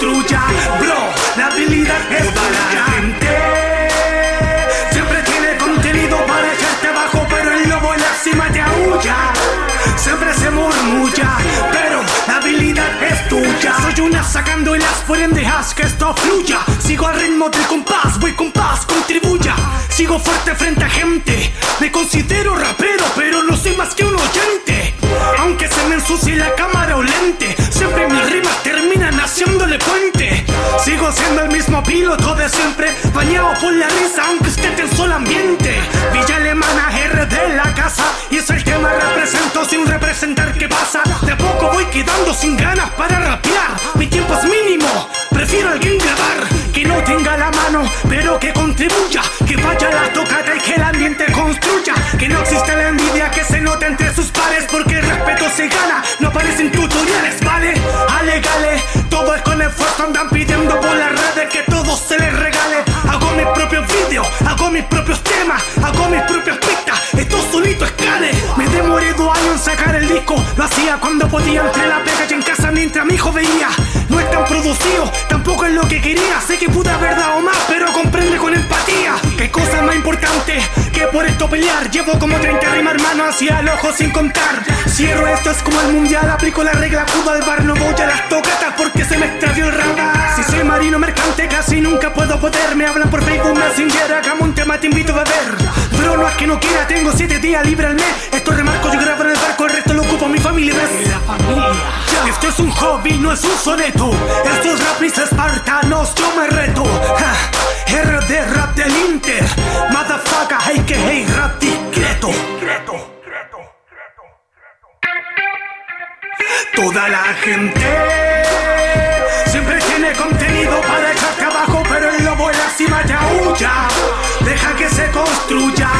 patrulla, bro, la habilidad es para la gente. Siempre tiene contenido para echarte abajo, pero el lobo en la cima te aúlla. Siempre se murmulla, pero la habilidad es tuya. Soy una sacando las forendejas que esto fluya. Sigo al ritmo del compás, voy con paz contribuya. Sigo fuerte frente a gente. Me considero rapero, pero no soy más que un oyente. Aunque se me ensucie la cama piloto de siempre, bañado por la risa, aunque esté en solo ambiente. Villa Alemana, R de la casa, y es el tema represento sin representar qué pasa. De poco voy quedando sin ganas para rapear. Mi tiempo es mínimo, prefiero alguien grabar que no tenga la mano, pero que contribuya, que vaya la tocata y que el ambiente construya. Que no existe la envidia que se nota entre sus pares, porque el respeto se gana, no aparecen tutoriales, ¿vale? Alegale, todo es con esfuerzo, andan pidiendo lo hacía cuando podía entre la pega y en casa mientras mi hijo veía. No es tan producido, tampoco es lo que quería, sé que pude haber dado más, pero comprende con empatía. Qué cosa más importante que por esto pelear. Llevo como 30 rimas, hermano, hacia el ojo sin contar. Cierro esto, es como el mundial, aplico la regla Cuba al bar, no voy a las tocatas porque se me extravió el radar. Si soy marino mercante, casi nunca puedo poder. Me hablan por Facebook Messenger, hagamos un tema, te invito a beber. Pero no es que no quiera, tengo 7 días libre al mes. Esto remarco, yo grabo es un hobby, no es un soneto. Estos rapis espartanos, yo me reto. Ja, RD rap del Inter. Motherfucker, hey que hey, rap discreto. Toda la gente siempre tiene contenido para echarte abajo, pero el lobo en la cima ya huya. Deja que se construya,